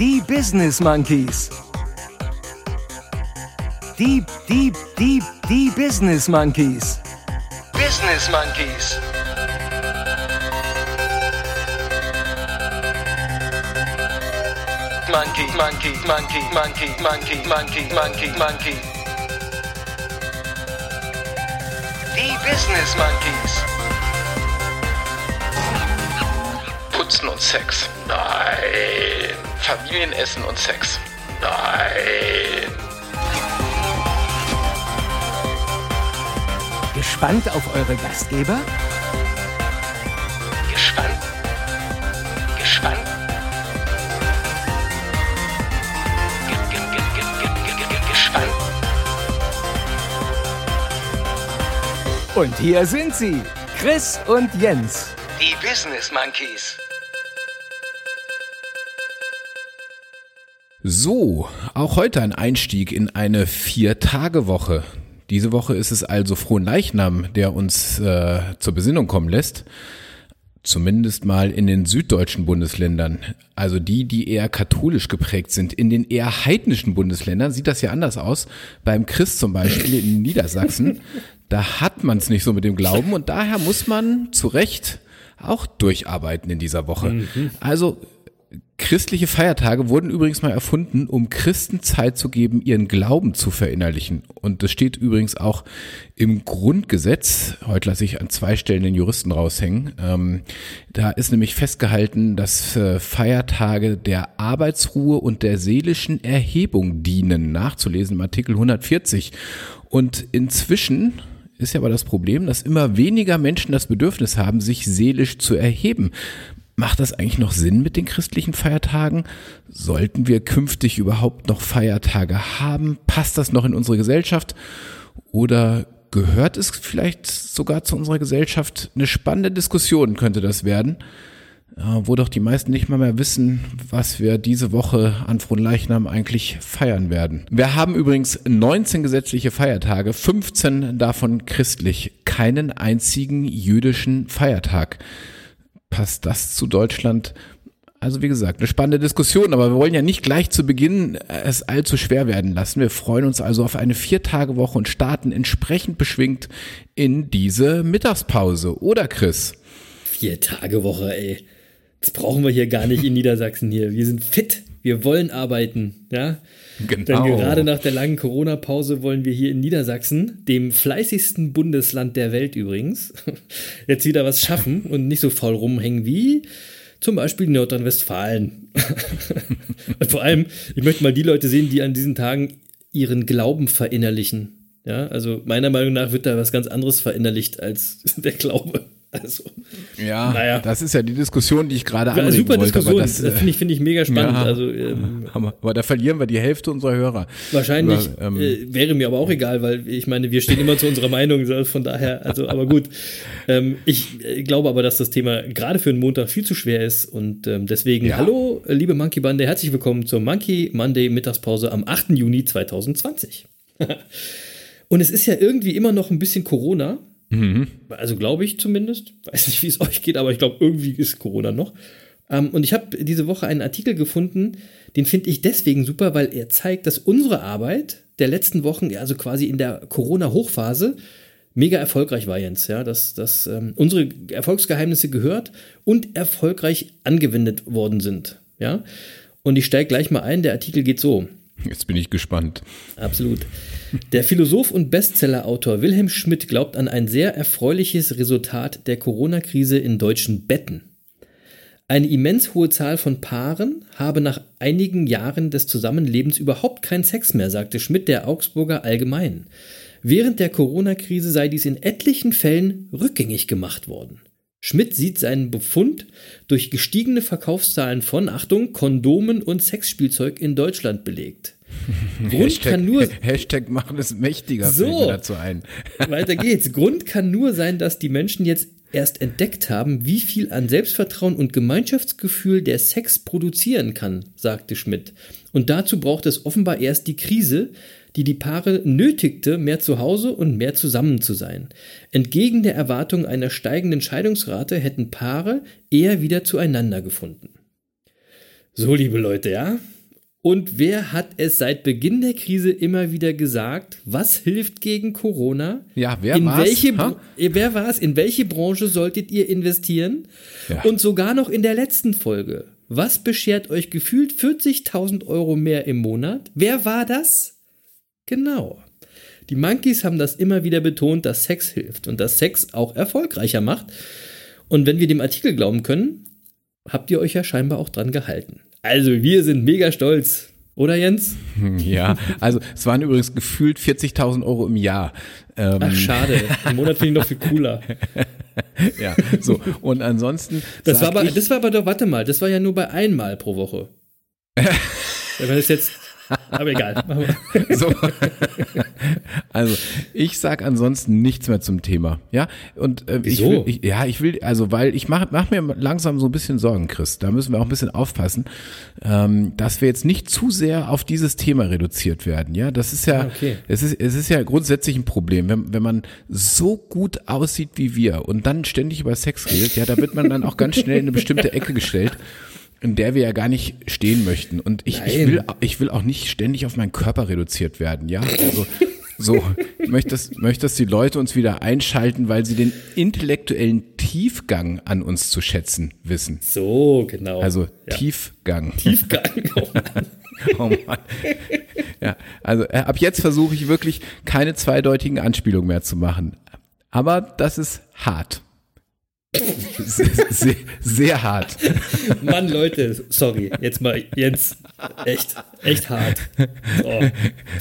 die Business Monkeys. Die, die, die, die Business Monkeys. Business Monkeys. Monkey, monkey, monkey, monkey, monkey, monkey, monkey, monkey. Die Business Monkeys. Putzen und Sex. Nein. Familienessen und Sex. Nein. Gespannt auf eure Gastgeber? Gespannt. Gespannt. Ge- ge- ge- ge- ge- ge- ge- Gespannt. Und hier sind sie, Chris und Jens. Die Business Monkeys. So, auch heute ein Einstieg in eine Vier-Tage-Woche. Diese Woche ist es also Frohen Leichnam, der uns äh, zur Besinnung kommen lässt. Zumindest mal in den süddeutschen Bundesländern, also die, die eher katholisch geprägt sind. In den eher heidnischen Bundesländern sieht das ja anders aus. Beim Christ zum Beispiel in Niedersachsen, da hat man es nicht so mit dem Glauben und daher muss man zu Recht auch durcharbeiten in dieser Woche. Also Christliche Feiertage wurden übrigens mal erfunden, um Christen Zeit zu geben, ihren Glauben zu verinnerlichen. Und das steht übrigens auch im Grundgesetz. Heute lasse ich an zwei Stellen den Juristen raushängen. Ähm, da ist nämlich festgehalten, dass äh, Feiertage der Arbeitsruhe und der seelischen Erhebung dienen, nachzulesen im Artikel 140. Und inzwischen ist ja aber das Problem, dass immer weniger Menschen das Bedürfnis haben, sich seelisch zu erheben. Macht das eigentlich noch Sinn mit den christlichen Feiertagen? Sollten wir künftig überhaupt noch Feiertage haben? Passt das noch in unsere Gesellschaft? Oder gehört es vielleicht sogar zu unserer Gesellschaft? Eine spannende Diskussion könnte das werden, äh, wo doch die meisten nicht mal mehr wissen, was wir diese Woche an Fronleichnam eigentlich feiern werden. Wir haben übrigens 19 gesetzliche Feiertage, 15 davon christlich, keinen einzigen jüdischen Feiertag passt das zu Deutschland? Also wie gesagt, eine spannende Diskussion, aber wir wollen ja nicht gleich zu Beginn es allzu schwer werden lassen. Wir freuen uns also auf eine Viertagewoche und starten entsprechend beschwingt in diese Mittagspause. Oder Chris? Vier Tage Woche, ey. Das brauchen wir hier gar nicht in Niedersachsen hier. Wir sind fit. Wir wollen arbeiten, ja. Denn gerade nach der langen Corona-Pause wollen wir hier in Niedersachsen, dem fleißigsten Bundesland der Welt übrigens, jetzt wieder was schaffen und nicht so faul rumhängen wie zum Beispiel Nordrhein-Westfalen. und vor allem, ich möchte mal die Leute sehen, die an diesen Tagen ihren Glauben verinnerlichen. Ja, also meiner Meinung nach wird da was ganz anderes verinnerlicht als der Glaube. Also, Ja, Naja. das ist ja die Diskussion, die ich gerade anregen super wollte. Diskussion. Das, das, finde ich, finde ich mega spannend. ja. Also ähm, aber, da verlieren wir die Hälfte unserer Hörer. Wahrscheinlich Aber, ähm, äh, wäre mir aber auch egal, weil ich meine, wir stehen immer zu unserer Meinung, von daher, also, aber gut. Ähm, ich äh, glaube aber, dass das Thema gerade für einen Montag viel zu schwer ist und ähm, deswegen, Ja. hallo, liebe Monkey Bande, herzlich willkommen zur Monkey Monday Mittagspause am 8. Juni 2020. und es ist ja irgendwie immer noch ein bisschen Corona. Also glaube ich zumindest. Weiß nicht, wie es euch geht, aber ich glaube, irgendwie ist Corona noch. Ähm, und ich habe diese Woche einen Artikel gefunden, den finde ich deswegen super, weil er zeigt, dass unsere Arbeit der letzten Wochen, also quasi in der Corona-Hochphase, mega erfolgreich war, Jens. Ja, dass, dass ähm, unsere Erfolgsgeheimnisse gehört und erfolgreich angewendet worden sind. Ja, und ich steige gleich mal ein. Der Artikel geht so. Jetzt bin ich gespannt. Absolut. Der Philosoph und Bestsellerautor Wilhelm Schmidt glaubt an ein sehr erfreuliches Resultat der Corona-Krise in deutschen Betten. Eine immens hohe Zahl von Paaren habe nach einigen Jahren des Zusammenlebens überhaupt keinen Sex mehr, sagte Schmidt der Augsburger Allgemein. Während der Corona-Krise sei dies in etlichen Fällen rückgängig gemacht worden. Schmidt sieht seinen Befund durch gestiegene Verkaufszahlen von, Achtung, Kondomen und Sexspielzeug in Deutschland belegt. Grund kann nur Hashtag machen es mächtiger, So. dazu ein. weiter geht's. Grund kann nur sein, dass die Menschen jetzt erst entdeckt haben, wie viel an Selbstvertrauen und Gemeinschaftsgefühl der Sex produzieren kann, sagte Schmidt. Und dazu braucht es offenbar erst die Krise, die die Paare nötigte, mehr zu Hause und mehr zusammen zu sein. Entgegen der Erwartung einer steigenden Scheidungsrate hätten Paare eher wieder zueinander gefunden. So, liebe Leute, ja. Und wer hat es seit Beginn der Krise immer wieder gesagt? Was hilft gegen Corona? Ja, wer in war's? welche, Ha? Wer war es? In welche Branche solltet ihr investieren? Ja. Und sogar noch in der letzten Folge. Was beschert euch gefühlt 40.000 Euro mehr im Monat? Wer war das? Genau. Die Monkeys haben das immer wieder betont, dass Sex hilft und dass Sex auch erfolgreicher macht. Und wenn wir dem Artikel glauben können, habt ihr euch ja scheinbar auch dran gehalten. Also, wir sind mega stolz. Oder Jens? Ja, also es waren übrigens gefühlt 40.000 Euro im Jahr. Ähm, Ach, schade. Im Monat finde ich noch viel cooler. ja, so. Und ansonsten. Das war, aber, das war aber doch, warte mal, das war ja nur bei einmal pro Woche. Wenn man das jetzt. Aber egal. So. Also, ich sag ansonsten nichts mehr zum Thema. Ja, und äh, ich will, ich, ja, ich will, also, weil ich mache mach mir langsam so ein bisschen Sorgen, Chris. Da müssen wir auch ein bisschen aufpassen, ähm, dass wir jetzt nicht zu sehr auf dieses Thema reduziert werden. Ja, das ist ja, Ah, okay. es ist, es ist ja grundsätzlich ein Problem, wenn, wenn man so gut aussieht wie wir und dann ständig über Sex redet, ja, da wird man dann auch ganz schnell in eine bestimmte Ecke gestellt. In der wir ja gar nicht stehen möchten. Und ich, ich, will, ich will auch nicht ständig auf meinen Körper reduziert werden, ja. Also, so, ich möchte, dass, möchte, dass die Leute uns wieder einschalten, weil sie den intellektuellen Tiefgang an uns zu schätzen wissen. So, genau. Also ja. Tiefgang. Tiefgang. Oh Mann. Oh Mann. Ja, also äh, ab jetzt versuche ich wirklich keine zweideutigen Anspielungen mehr zu machen. Aber das ist hart. Sehr, sehr, sehr hart. Mann, Leute, sorry. Jetzt mal, Jens, echt, echt hart. Oh.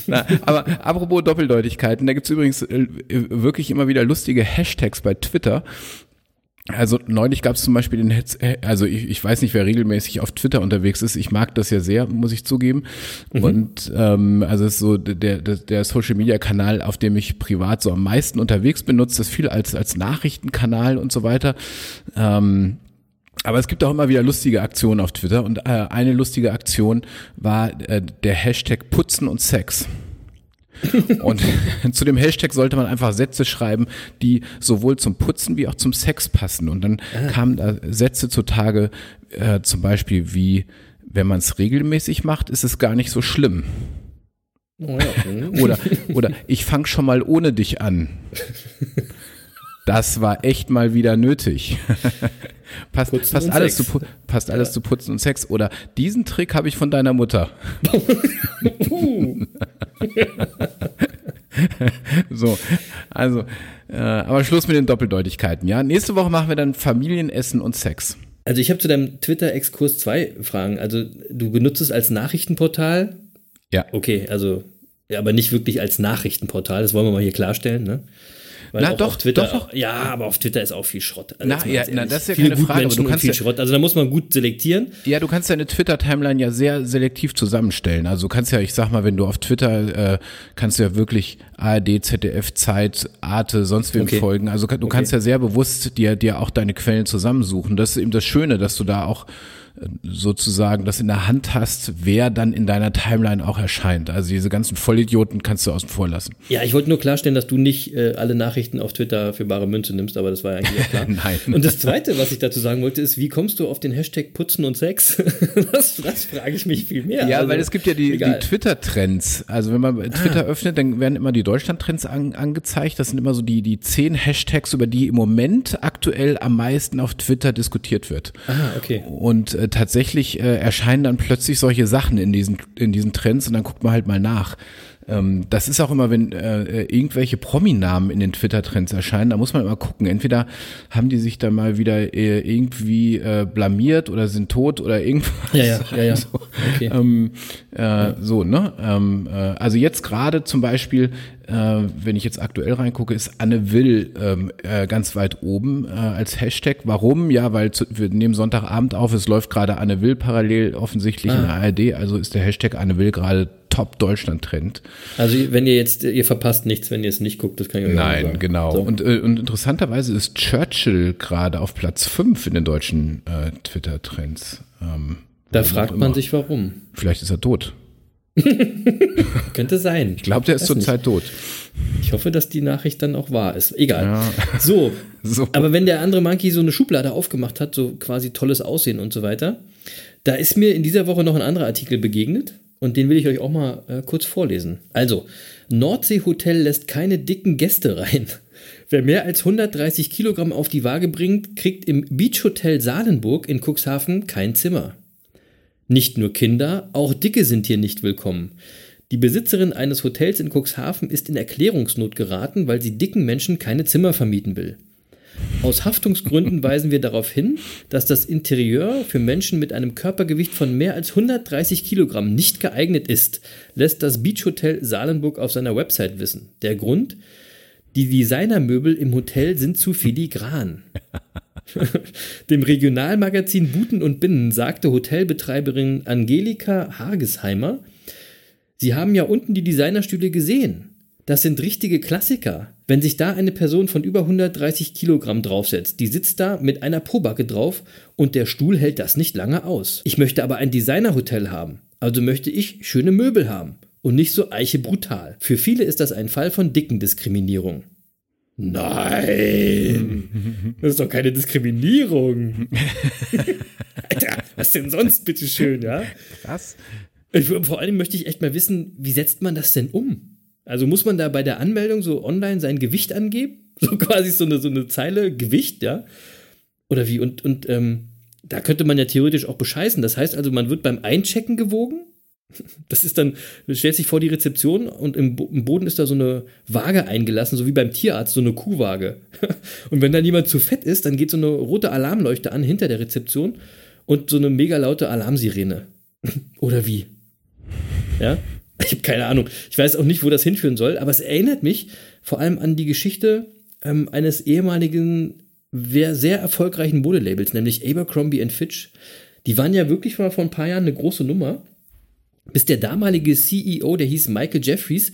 Na, aber apropos Doppeldeutigkeiten, da gibt's übrigens äh, wirklich immer wieder lustige Hashtags bei Twitter. Also neulich gab's zum Beispiel den Hetz, äh, also ich, ich weiß nicht, wer regelmäßig auf Twitter unterwegs ist. Ich mag das ja sehr, muss ich zugeben. Und ähm, also es ist so der, der, der Social Media Kanal, auf dem ich privat so am meisten unterwegs bin, nutze das viel als als Nachrichtenkanal und so weiter. Ähm, aber es gibt auch immer wieder lustige Aktionen auf Twitter und äh, eine lustige Aktion war äh, der Hashtag Putzen und Sex. Und zu dem Hashtag sollte man einfach Sätze schreiben, die sowohl zum Putzen wie auch zum Sex passen. Und dann kamen da Sätze zutage, äh, zum Beispiel wie, wenn man es regelmäßig macht, ist es gar nicht so schlimm. Oh ja. Oder, oder ich fang schon mal ohne dich an. Das war echt mal wieder nötig. Passt, passt alles, Sex. zu, passt alles zu Putzen und Sex. Oder diesen Trick habe ich von deiner Mutter. So, also, äh, aber Schluss mit den Doppeldeutigkeiten, ja. Nächste Woche machen wir dann Familienessen und Sex. Also ich habe zu deinem Twitter-Exkurs zwei Fragen. Also du benutzt es als Nachrichtenportal. Ja. Okay, also ja, aber nicht wirklich als Nachrichtenportal. Das wollen wir mal hier klarstellen, ne? Weil Na doch, Twitter, doch, doch. Ja, aber auf Twitter ist auch viel Schrott. Also Na, ja, na, das ist ja keine Frage, aber du kannst viel ja- Schrott. Also da muss man gut selektieren. Ja, du kannst deine Twitter-Timeline ja sehr selektiv zusammenstellen. Also du kannst ja, ich sag mal, wenn du auf Twitter, äh, kannst du ja wirklich ARD, ZDF, Zeit, Arte, sonst wem Okay. folgen. Also du kannst ja sehr bewusst dir, dir auch deine Quellen zusammensuchen. Das ist eben das Schöne, dass du da auch sozusagen das in der Hand hast, wer dann in deiner Timeline auch erscheint. Also diese ganzen Vollidioten kannst du außen vor lassen. Ja, ich wollte nur klarstellen, dass du nicht äh, alle Nachrichten auf Twitter für bare Münze nimmst, aber das war ja eigentlich auch klar. Nein. Und das Zweite, was ich dazu sagen wollte, ist, wie kommst du auf den Hashtag Putzen und Sex? das, das frage ich mich viel mehr. Ja, Also, weil es gibt ja die, die. Ah. Twitter-Trends. Also wenn man Twitter öffnet, dann werden immer die Deutschland-Trends an, angezeigt. Das sind immer so die, die zehn Hashtags, über die im Moment aktuell am meisten auf Twitter diskutiert wird. Ah, okay. Und äh, tatsächlich äh, erscheinen dann plötzlich solche Sachen in diesen, in diesen Trends und dann guckt man halt mal nach. Ähm, das ist auch immer, wenn äh, äh, irgendwelche Prominamen in den Twitter-Trends erscheinen, da muss man immer gucken. Entweder haben die sich da mal wieder äh, irgendwie äh, blamiert oder sind tot oder irgendwas. Ja, ja, ja, ja. Okay. Ähm, äh, So, ne? Ähm, äh, also jetzt gerade zum Beispiel, wenn ich jetzt aktuell reingucke, ist Anne Will ähm, äh, ganz weit oben äh, als Hashtag. Warum? Ja, weil zu, wir nehmen Sonntagabend auf, es läuft gerade Anne Will parallel offensichtlich in der ARD, also ist der Hashtag Anne Will gerade Top Deutschland-Trend. Also wenn ihr jetzt, ihr verpasst nichts, wenn ihr es nicht guckt, das kann ich euch Nein, sagen. genau. So. Und, äh, und interessanterweise ist Churchill gerade auf Platz 5 in den deutschen äh, Twitter-Trends. Ähm, da fragt man sich, warum. Vielleicht ist er tot. Könnte sein. Ich glaube, der ist zurzeit tot. Ich hoffe, dass die Nachricht dann auch wahr ist. Egal. Ja. So. So. Aber wenn der andere Monkey so eine Schublade aufgemacht hat, so quasi tolles Aussehen und so weiter, Da ist mir in dieser Woche noch ein anderer Artikel begegnet und den will ich euch auch mal äh, kurz vorlesen. Also, Nordsee-Hotel lässt keine dicken Gäste rein. Wer mehr als 130 Kilogramm auf die Waage bringt, kriegt im Beach Hotel Salenburg in Cuxhaven kein Zimmer. Nicht nur Kinder, auch Dicke sind hier nicht willkommen. Die Besitzerin eines Hotels in Cuxhaven ist in Erklärungsnot geraten, weil sie dicken Menschen keine Zimmer vermieten will. Aus Haftungsgründen weisen wir darauf hin, dass das Interieur für Menschen mit einem Körpergewicht von mehr als 130 Kilogramm nicht geeignet ist, lässt das Beach Hotel Salenburg auf seiner Website wissen. Der Grund? Die Designermöbel im Hotel sind zu filigran. Dem Regionalmagazin Buten und Binnen sagte Hotelbetreiberin Angelika Hargesheimer, Sie haben ja unten die Designerstühle gesehen. Das sind richtige Klassiker. Wenn sich da eine Person von über 130 Kilogramm draufsetzt, die sitzt da mit einer Probacke drauf und der Stuhl hält das nicht lange aus. Ich möchte aber ein Designerhotel haben. Also möchte ich schöne Möbel haben und nicht so eiche brutal. Für viele ist das ein Fall von dicken Diskriminierung. Nein, das ist doch keine Diskriminierung. Alter, was denn sonst, bitteschön, ja? Krass. Vor allem möchte ich echt mal wissen, wie setzt man das denn um? Also muss man da bei der Anmeldung so online sein Gewicht angeben? So quasi so eine, so eine Zeile Gewicht, ja? Oder wie? Und, und ähm, da könnte man ja theoretisch auch bescheißen. Das heißt also, man wird beim Einchecken gewogen. Das ist dann, du stellst dich vor die Rezeption und im, im, Boden ist da so eine Waage eingelassen, so wie beim Tierarzt, so eine Kuhwaage. Und wenn dann jemand zu fett ist, dann geht so eine rote Alarmleuchte an hinter der Rezeption und so eine mega laute Alarmsirene. Oder wie? Ja? Ich habe keine Ahnung. Ich weiß auch nicht, wo das hinführen soll, aber es erinnert mich vor allem an die Geschichte ähm, eines ehemaligen, sehr erfolgreichen Modelabels, nämlich Abercrombie Fitch. Die waren ja wirklich mal vor ein paar Jahren eine große Nummer, bis der damalige CEO, der hieß Michael Jeffries,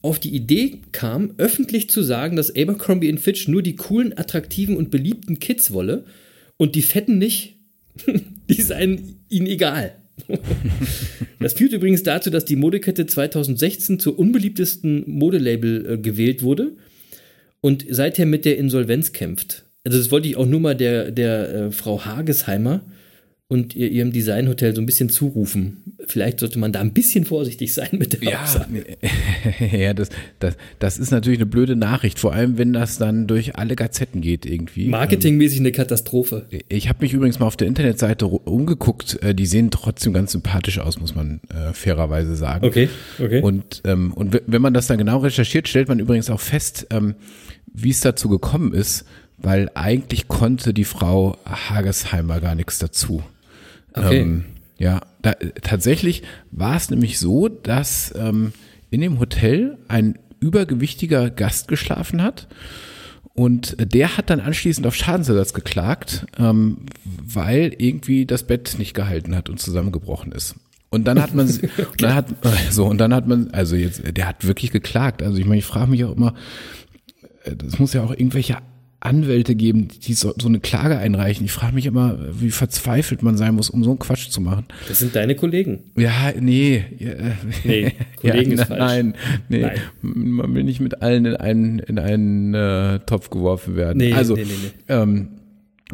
auf die Idee kam, öffentlich zu sagen, dass Abercrombie Fitch nur die coolen, attraktiven und beliebten Kids wolle und die Fetten nicht. die seien ihnen egal. das führt übrigens dazu, dass die Modekette 2016 zur unbeliebtesten Modelabel äh, gewählt wurde und seither mit der Insolvenz kämpft. Also das wollte ich auch nur mal der, der äh, Frau Hagesheimer und ihr, ihrem Designhotel so ein bisschen zurufen. Vielleicht sollte man da ein bisschen vorsichtig sein mit der ja, Aussage. Ja, das, das, das ist natürlich eine blöde Nachricht, vor allem wenn das dann durch alle Gazetten geht irgendwie. Marketingmäßig eine Katastrophe. Ich habe mich übrigens mal auf der Internetseite umgeguckt. Äh, die sehen trotzdem ganz sympathisch aus, muss man äh, fairerweise sagen. Okay, okay. Und, ähm, und wenn man das dann genau recherchiert, stellt man übrigens auch fest, ähm, wie es dazu gekommen ist, weil eigentlich konnte die Frau Hagesheimer gar nichts dazu. Okay. Ähm, ja, da, tatsächlich war es nämlich so, dass ähm, in dem Hotel ein übergewichtiger Gast geschlafen hat. Und der hat dann anschließend auf Schadensersatz geklagt, ähm, weil irgendwie das Bett nicht gehalten hat und zusammengebrochen ist. Und dann hat man, okay. dann hat, so, und dann hat man, also jetzt, der hat wirklich geklagt. Also ich meine, ich frage mich auch immer, äh, das muss ja auch irgendwelche Anwälte geben, die so, so eine Klage einreichen. Ich frage mich immer, wie verzweifelt man sein muss, um so einen Quatsch zu machen. Das sind deine Kollegen. Ja, nee. Nee, Kollegen ja, ist falsch. Nein, nee. Nein. Man will nicht mit allen in einen, in einen äh, Topf geworfen werden. Nee, also, nee, nee, nee. Ähm,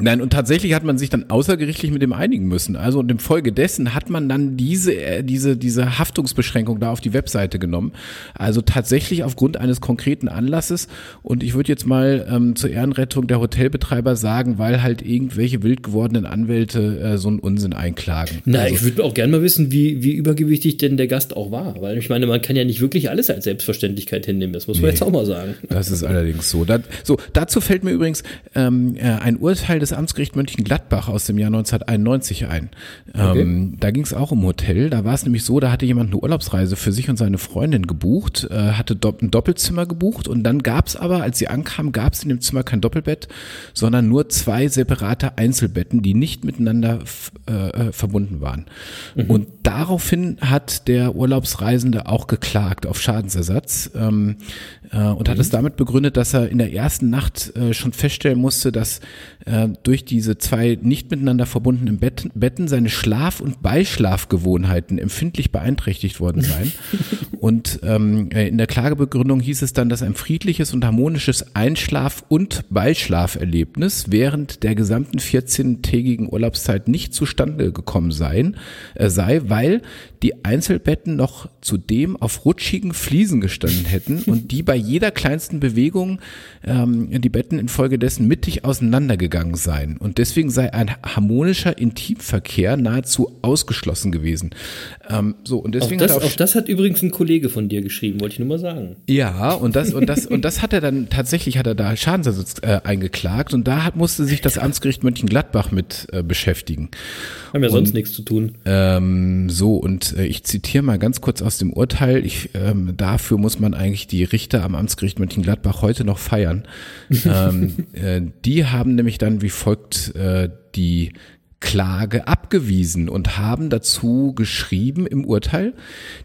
Nein, und tatsächlich hat man sich dann außergerichtlich mit dem einigen müssen. Also und im Folge dessen hat man dann diese, äh, diese, diese Haftungsbeschränkung da auf die Webseite genommen. Also tatsächlich aufgrund eines konkreten Anlasses. Und ich würde jetzt mal ähm, zur Ehrenrettung der Hotelbetreiber sagen, weil halt irgendwelche wild gewordenen Anwälte äh, so einen Unsinn einklagen. Na, also, ich würde auch gerne mal wissen, wie, wie übergewichtig denn der Gast auch war. Weil ich meine, man kann ja nicht wirklich alles als Selbstverständlichkeit hinnehmen. Das muss man nee, jetzt auch mal sagen. Das ist allerdings so. Das, so, dazu fällt mir übrigens ähm, äh, ein Urteil des Amtsgericht Mönchengladbach aus dem Jahr 1991 ein. Okay. Ähm, da ging es auch um Hotel. Da war es nämlich so, da hatte jemand eine Urlaubsreise für sich und seine Freundin gebucht, äh, hatte do ein Doppelzimmer gebucht und dann gab es aber, als sie ankam, gab es in dem Zimmer kein Doppelbett, sondern nur zwei separate Einzelbetten, die nicht miteinander äh, äh, verbunden waren. Mhm. Und daraufhin hat der Urlaubsreisende auch geklagt auf Schadensersatz ähm, äh, und mhm. hat es damit begründet, dass er in der ersten Nacht äh, schon feststellen musste, dass äh, durch diese zwei nicht miteinander verbundenen Betten seine Schlaf- und Beischlafgewohnheiten empfindlich beeinträchtigt worden seien. Und ähm, in der Klagebegründung hieß es dann, dass ein friedliches und harmonisches Einschlaf- und Beischlaferlebnis während der gesamten 14-tägigen Urlaubszeit nicht zustande gekommen sein, äh, sei, weil die Einzelbetten noch zudem auf rutschigen Fliesen gestanden hätten und die bei jeder kleinsten Bewegung ähm, die Betten infolgedessen mittig auseinandergegangen seien. Und deswegen sei ein harmonischer Intimverkehr nahezu ausgeschlossen gewesen. Ähm, so, und deswegen auch das, hat er auch das hat übrigens ein Kollege von dir geschrieben, wollte ich nur mal sagen. ja, und das, und das, und das hat er dann tatsächlich hat er da Schadensersatz äh, eingeklagt und da hat, musste sich das Amtsgericht Mönchengladbach mit äh, beschäftigen. Haben ja sonst nichts zu tun. Ähm, so, und äh, ich zitiere mal ganz kurz aus dem Urteil. Ich, ähm, dafür muss man eigentlich die Richter am Amtsgericht Mönchengladbach heute noch feiern. ähm, äh, die haben nämlich dann wie folgt äh, die Klage abgewiesen und haben dazu geschrieben im Urteil,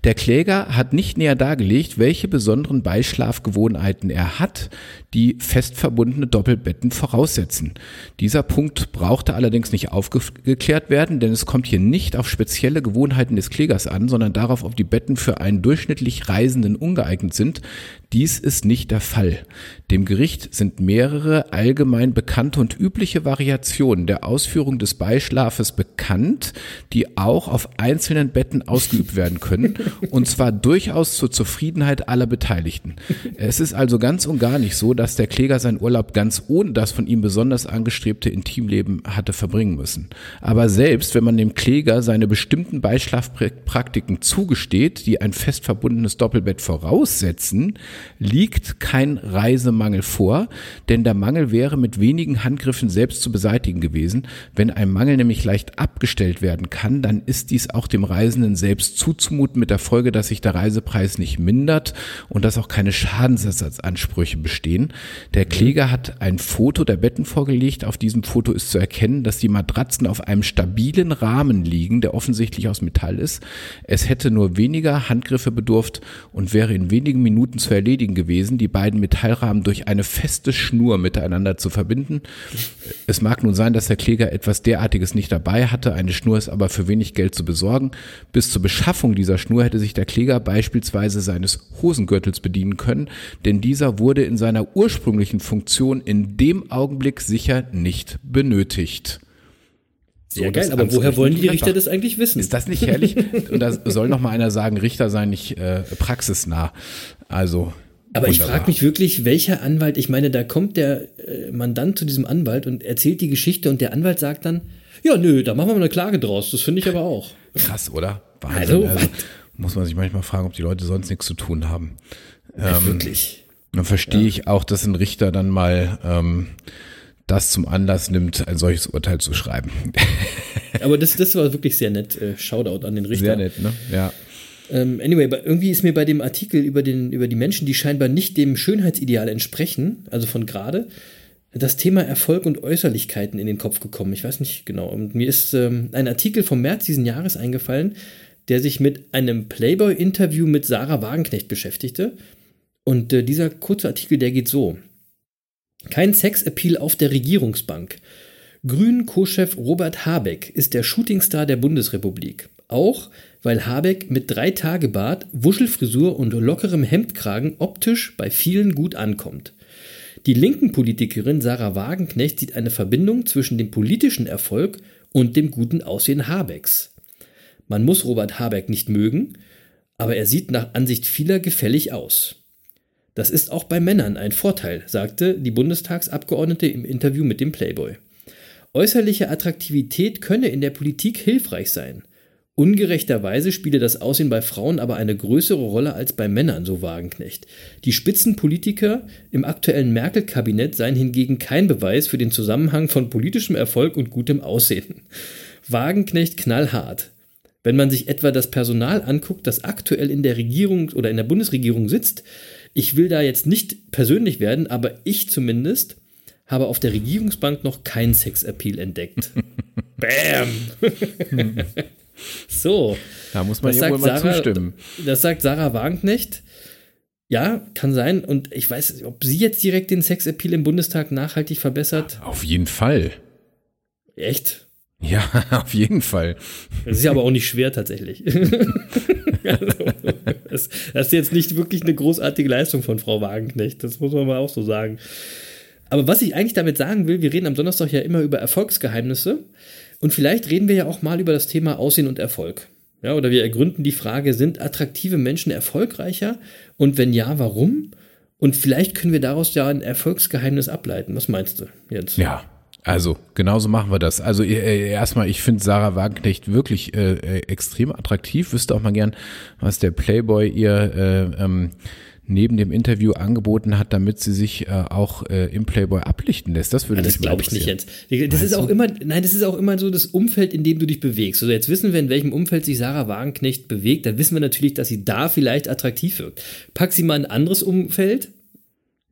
der Kläger hat nicht näher dargelegt, welche besonderen Beischlafgewohnheiten er hat, die fest verbundene Doppelbetten voraussetzen. Dieser Punkt brauchte allerdings nicht aufgeklärt werden, denn es kommt hier nicht auf spezielle Gewohnheiten des Klägers an, sondern darauf, ob die Betten für einen durchschnittlich Reisenden ungeeignet sind. Dies ist nicht der Fall. Dem Gericht sind mehrere allgemein bekannte und übliche Variationen der Ausführung des Beischlafes bekannt, die auch auf einzelnen Betten ausgeübt werden können, und zwar durchaus zur Zufriedenheit aller Beteiligten. Es ist also ganz und gar nicht so, dass der Kläger seinen Urlaub ganz ohne das von ihm besonders angestrebte Intimleben hatte verbringen müssen. Aber selbst wenn man dem Kläger seine bestimmten Beischlafpraktiken zugesteht, die ein fest verbundenes Doppelbett voraussetzen, liegt kein Reisemangel vor, denn der Mangel wäre mit wenigen Handgriffen selbst zu beseitigen gewesen. Wenn ein Mangel nämlich leicht abgestellt werden kann, dann ist dies auch dem Reisenden selbst zuzumuten mit der Folge, dass sich der Reisepreis nicht mindert und dass auch keine Schadensersatzansprüche bestehen. Der Kläger hat ein Foto der Betten vorgelegt. Auf diesem Foto ist zu erkennen, dass die Matratzen auf einem stabilen Rahmen liegen, der offensichtlich aus Metall ist. Es hätte nur weniger Handgriffe bedurft und wäre in wenigen Minuten zu erledigen gewesen, die beiden Metallrahmen durch eine feste Schnur miteinander zu verbinden. Es mag nun sein, dass der Kläger etwas derartiges nicht dabei hatte, eine Schnur ist aber für wenig Geld zu besorgen. Bis zur Beschaffung dieser Schnur hätte sich der Kläger beispielsweise seines Hosengürtels bedienen können, denn dieser wurde in seiner ursprünglichen Funktion in dem Augenblick sicher nicht benötigt. Sehr So, das geil, aber woher wollen die. Richter das eigentlich wissen? Ist das nicht herrlich? Und da soll noch mal einer sagen, Richter sei nicht äh, praxisnah. Also. Aber ich wunderbar. frage mich wirklich, welcher Anwalt, ich meine, da kommt der äh, Mandant zu diesem Anwalt und erzählt die Geschichte und der Anwalt sagt dann, ja, nö, da machen wir mal eine Klage draus. Das finde ich aber auch. Krass, oder? Wahnsinn. Also, Also, muss man sich manchmal fragen, ob die Leute sonst nichts zu tun haben. Ja, wirklich. Dann verstehe ich auch, dass ein Richter dann mal ähm, das zum Anlass nimmt, ein solches Urteil zu schreiben. Aber das, das war wirklich sehr nett. Äh, Shoutout an den Richter. Sehr nett, ne? Ja. Ähm, anyway, irgendwie ist mir bei dem Artikel über, den, über die Menschen, die scheinbar nicht dem Schönheitsideal entsprechen, also von gerade, das Thema Erfolg und Äußerlichkeiten in den Kopf gekommen. Ich weiß nicht genau. Und mir ist ähm, ein Artikel vom März diesen Jahres eingefallen, der sich mit einem Playboy-Interview mit Sarah Wagenknecht beschäftigte. Und äh, dieser kurze Artikel, der geht so. Kein Sexappeal auf der Regierungsbank. Grünen Co-Chef Robert Habeck ist der Shootingstar der Bundesrepublik. Auch weil Habeck mit drei Tage Bart, Wuschelfrisur und lockerem Hemdkragen optisch bei vielen gut ankommt. Die linken Politikerin Sarah Wagenknecht sieht eine Verbindung zwischen dem politischen Erfolg und dem guten Aussehen Habecks. Man muss Robert Habeck nicht mögen, aber er sieht nach Ansicht vieler gefällig aus. Das ist auch bei Männern ein Vorteil, sagte die Bundestagsabgeordnete im Interview mit dem Playboy. Äußerliche Attraktivität könne in der Politik hilfreich sein. Ungerechterweise spiele das Aussehen bei Frauen aber eine größere Rolle als bei Männern, so Wagenknecht. Die Spitzenpolitiker im aktuellen Merkel-Kabinett seien hingegen kein Beweis für den Zusammenhang von politischem Erfolg und gutem Aussehen. Wagenknecht knallhart. Wenn man sich etwa das Personal anguckt, das aktuell in der Regierung oder in der Bundesregierung sitzt, ich will da jetzt nicht persönlich werden, aber ich zumindest habe auf der Regierungsbank noch keinen Sexappeal entdeckt. Bam! so. Da muss man Das mal Sarah- zustimmen. Das sagt Sarah Wagenknecht. Ja, kann sein. Und ich weiß, nicht, ob sie jetzt direkt den Sexappeal im Bundestag nachhaltig verbessert. Auf jeden Fall. Echt? Ja, auf jeden Fall. Das ist ja aber auch nicht schwer tatsächlich. also, das Das, ist jetzt nicht wirklich eine großartige Leistung von Frau Wagenknecht, das muss man mal auch so sagen. Aber was ich eigentlich damit sagen will, wir reden am Donnerstag ja immer über Erfolgsgeheimnisse und vielleicht reden wir ja auch mal über das Thema Aussehen und Erfolg. Ja, oder wir ergründen die Frage, sind attraktive Menschen erfolgreicher? Und wenn ja, warum? Und vielleicht können wir daraus ja ein Erfolgsgeheimnis ableiten. Was meinst du jetzt? Ja, also, genauso machen wir das. Also, äh, erstmal, ich finde Sarah Wagenknecht wirklich äh, äh, extrem attraktiv. Wüsste auch mal gern, was der Playboy ihr äh, ähm, neben dem Interview angeboten hat, damit sie sich äh, auch äh, im Playboy ablichten lässt. Das würde ja, Das glaube ich nicht jetzt. Das Meinst ist auch du? immer, nein, das ist auch immer so das Umfeld, in dem du dich bewegst. Also jetzt wissen wir, in welchem Umfeld sich Sarah Wagenknecht bewegt. Dann wissen wir natürlich, dass sie da vielleicht attraktiv wirkt. Pack sie mal ein anderes Umfeld.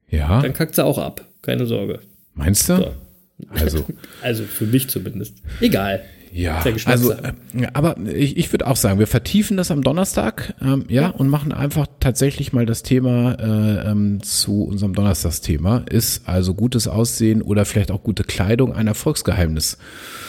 Ja. Dann kackt sie auch ab. Keine Sorge. Meinst du? So. Also. also für mich zumindest. Egal. Ja, also, äh, aber ich, ich würde auch sagen, wir vertiefen das am Donnerstag, ähm, ja, ja, und machen einfach tatsächlich mal das Thema äh, ähm, zu unserem Donnerstagsthema. Ist also gutes Aussehen oder vielleicht auch gute Kleidung ein Erfolgsgeheimnis?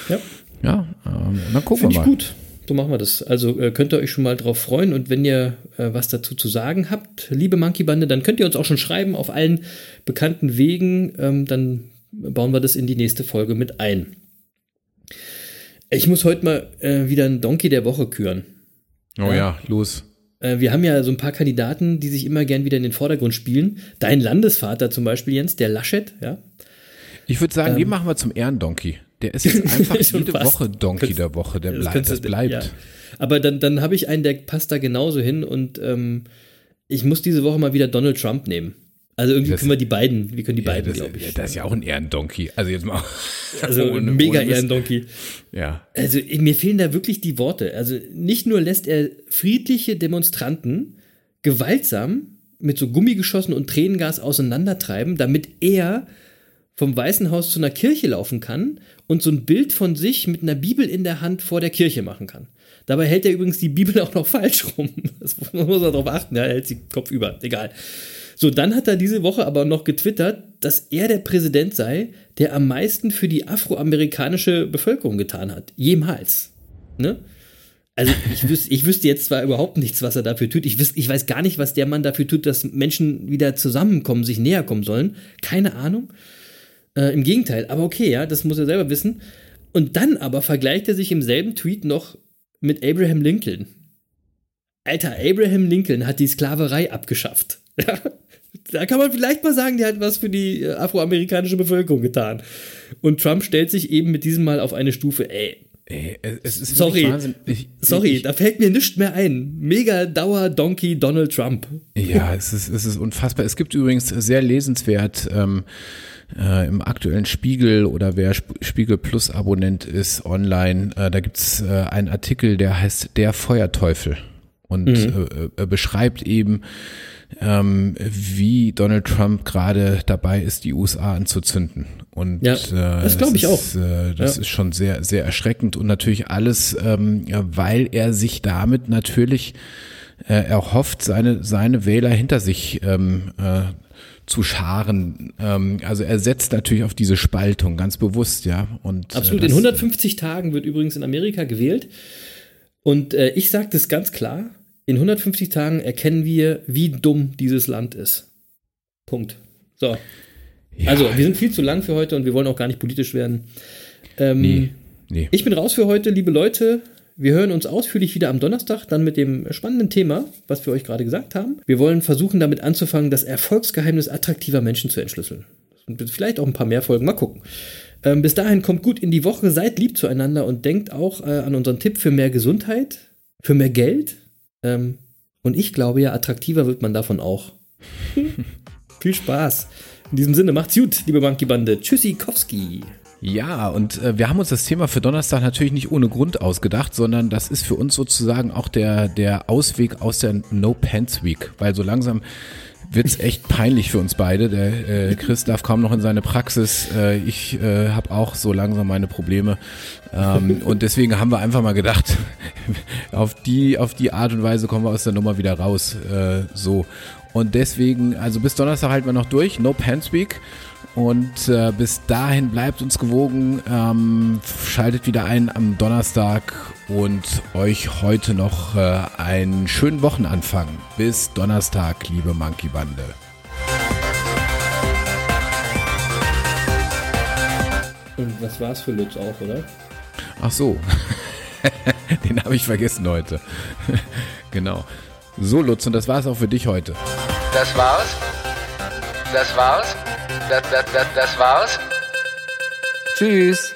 Ja. Ja, ähm, dann gucken Find wir mal. Ich gut. So machen wir das. Also äh, könnt ihr euch schon mal drauf freuen und wenn ihr äh, was dazu zu sagen habt, liebe Monkey Bande, dann könnt ihr uns auch schon schreiben auf allen bekannten Wegen. Ähm, dann bauen wir das in die nächste Folge mit ein. Ich muss heute mal äh, wieder einen Donkey der Woche küren. Oh ja, ja los. Äh, wir haben ja so ein paar Kandidaten, die sich immer gern wieder in den Vordergrund spielen. Dein Landesvater zum Beispiel, Jens, der Laschet, ja. Ich würde sagen, ähm, den machen wir zum Ehrendonkey. Der ist jetzt einfach jede fast. Woche Donkey der Woche, der das bleibt. Das bleibt. Ja. Aber dann, dann habe ich einen, der passt da genauso hin und ähm, ich muss diese Woche mal wieder Donald Trump nehmen. Also irgendwie das, können wir die beiden, wir können die ja, beiden, glaube ich. Das ist ja auch ein Ehrendonkey. Also jetzt mal. Also ein mega Ehrendonkey. Ja. Also mir fehlen da wirklich die Worte. Also nicht nur lässt er friedliche Demonstranten gewaltsam mit so Gummigeschossen und Tränengas auseinandertreiben, damit er vom Weißen Haus zu einer Kirche laufen kann und so ein Bild von sich mit einer Bibel in der Hand vor der Kirche machen kann. Dabei hält er übrigens die Bibel auch noch falsch rum. Das muss man darauf achten, ja, er hält sie Kopf über. Egal. So, dann hat er diese Woche aber noch getwittert, dass er der Präsident sei, der am meisten für die afroamerikanische Bevölkerung getan hat. Jemals. Ne? Also ich, wüs ich wüsste jetzt zwar überhaupt nichts, was er dafür tut. Ich, ich weiß gar nicht, was der Mann dafür tut, dass Menschen wieder zusammenkommen, sich näher kommen sollen. Keine Ahnung. Äh, Im Gegenteil, aber okay, ja, das muss er selber wissen. Und dann aber vergleicht er sich im selben Tweet noch mit Abraham Lincoln. Alter, Abraham Lincoln hat die Sklaverei abgeschafft. da kann man vielleicht mal sagen, der hat was für die äh, afroamerikanische Bevölkerung getan. Und Trump stellt sich eben mit diesem Mal auf eine Stufe, ey. Ey, es ist sorry, ich, sorry, ich, da fällt mir nichts mehr ein. Mega Dauer Donkey Donald Trump. Ja, es ist, es ist unfassbar. Es gibt übrigens sehr lesenswert ähm, äh, im aktuellen Spiegel oder wer Spiegel Plus Abonnent ist online, äh, da gibt's äh, einen Artikel, der heißt Der Feuerteufel und mhm. äh, äh beschreibt eben ähm, wie Donald Trump gerade dabei ist, die USA anzuzünden. Und ja, äh, das glaube ich auch. Äh, das ja. ist schon sehr, sehr erschreckend und natürlich alles, ähm, weil er sich damit natürlich äh, erhofft, seine, seine Wähler hinter sich ähm, äh, zu scharen. Ähm, also er setzt natürlich auf diese Spaltung, ganz bewusst, ja. Und, äh, Absolut. Äh, in 150 Tagen wird übrigens in Amerika gewählt. Und äh, ich sage das ganz klar, in 150 Tagen erkennen wir, wie dumm dieses Land ist. Punkt. So. Ja. Also, wir sind viel zu lang für heute und wir wollen auch gar nicht politisch werden. Ähm, nee, nee. Ich bin raus für heute, liebe Leute. Wir hören uns ausführlich wieder am Donnerstag, dann mit dem spannenden Thema, was wir euch gerade gesagt haben. Wir wollen versuchen, damit anzufangen, das Erfolgsgeheimnis attraktiver Menschen zu entschlüsseln. Und vielleicht auch ein paar mehr Folgen, mal gucken. Ähm, bis dahin kommt gut in die Woche, seid lieb zueinander und denkt auch äh, an unseren Tipp für mehr Gesundheit, für mehr Geld, ähm, und ich glaube ja, attraktiver wird man davon auch. Viel Spaß. In diesem Sinne, macht's gut, liebe Monkey-Bande. Tschüssikowski. Ja, und äh, wir haben uns das Thema für Donnerstag natürlich nicht ohne Grund ausgedacht, sondern das ist für uns sozusagen auch der, der Ausweg aus der No Pants Week, weil so langsam wird's echt peinlich für uns beide. Der äh, Chris darf kaum noch in seine Praxis. Äh, ich äh, habe auch so langsam meine Probleme. Ähm, und deswegen haben wir einfach mal gedacht, auf die, auf die Art und Weise kommen wir aus der Nummer wieder raus. Äh, so. Und deswegen, also bis Donnerstag halten wir noch durch. No Pants Week. Und äh, bis dahin bleibt uns gewogen. Ähm, schaltet wieder ein am Donnerstag und euch heute noch äh, einen schönen Wochenanfang. Bis Donnerstag, liebe Monkey Bande. Und was war's für Lutz auch, oder? Ach so. Den habe ich vergessen heute. genau. So, Lutz, und das war's auch für dich heute. Das war's? Das war's? Das, das, das, das war's? Tschüss.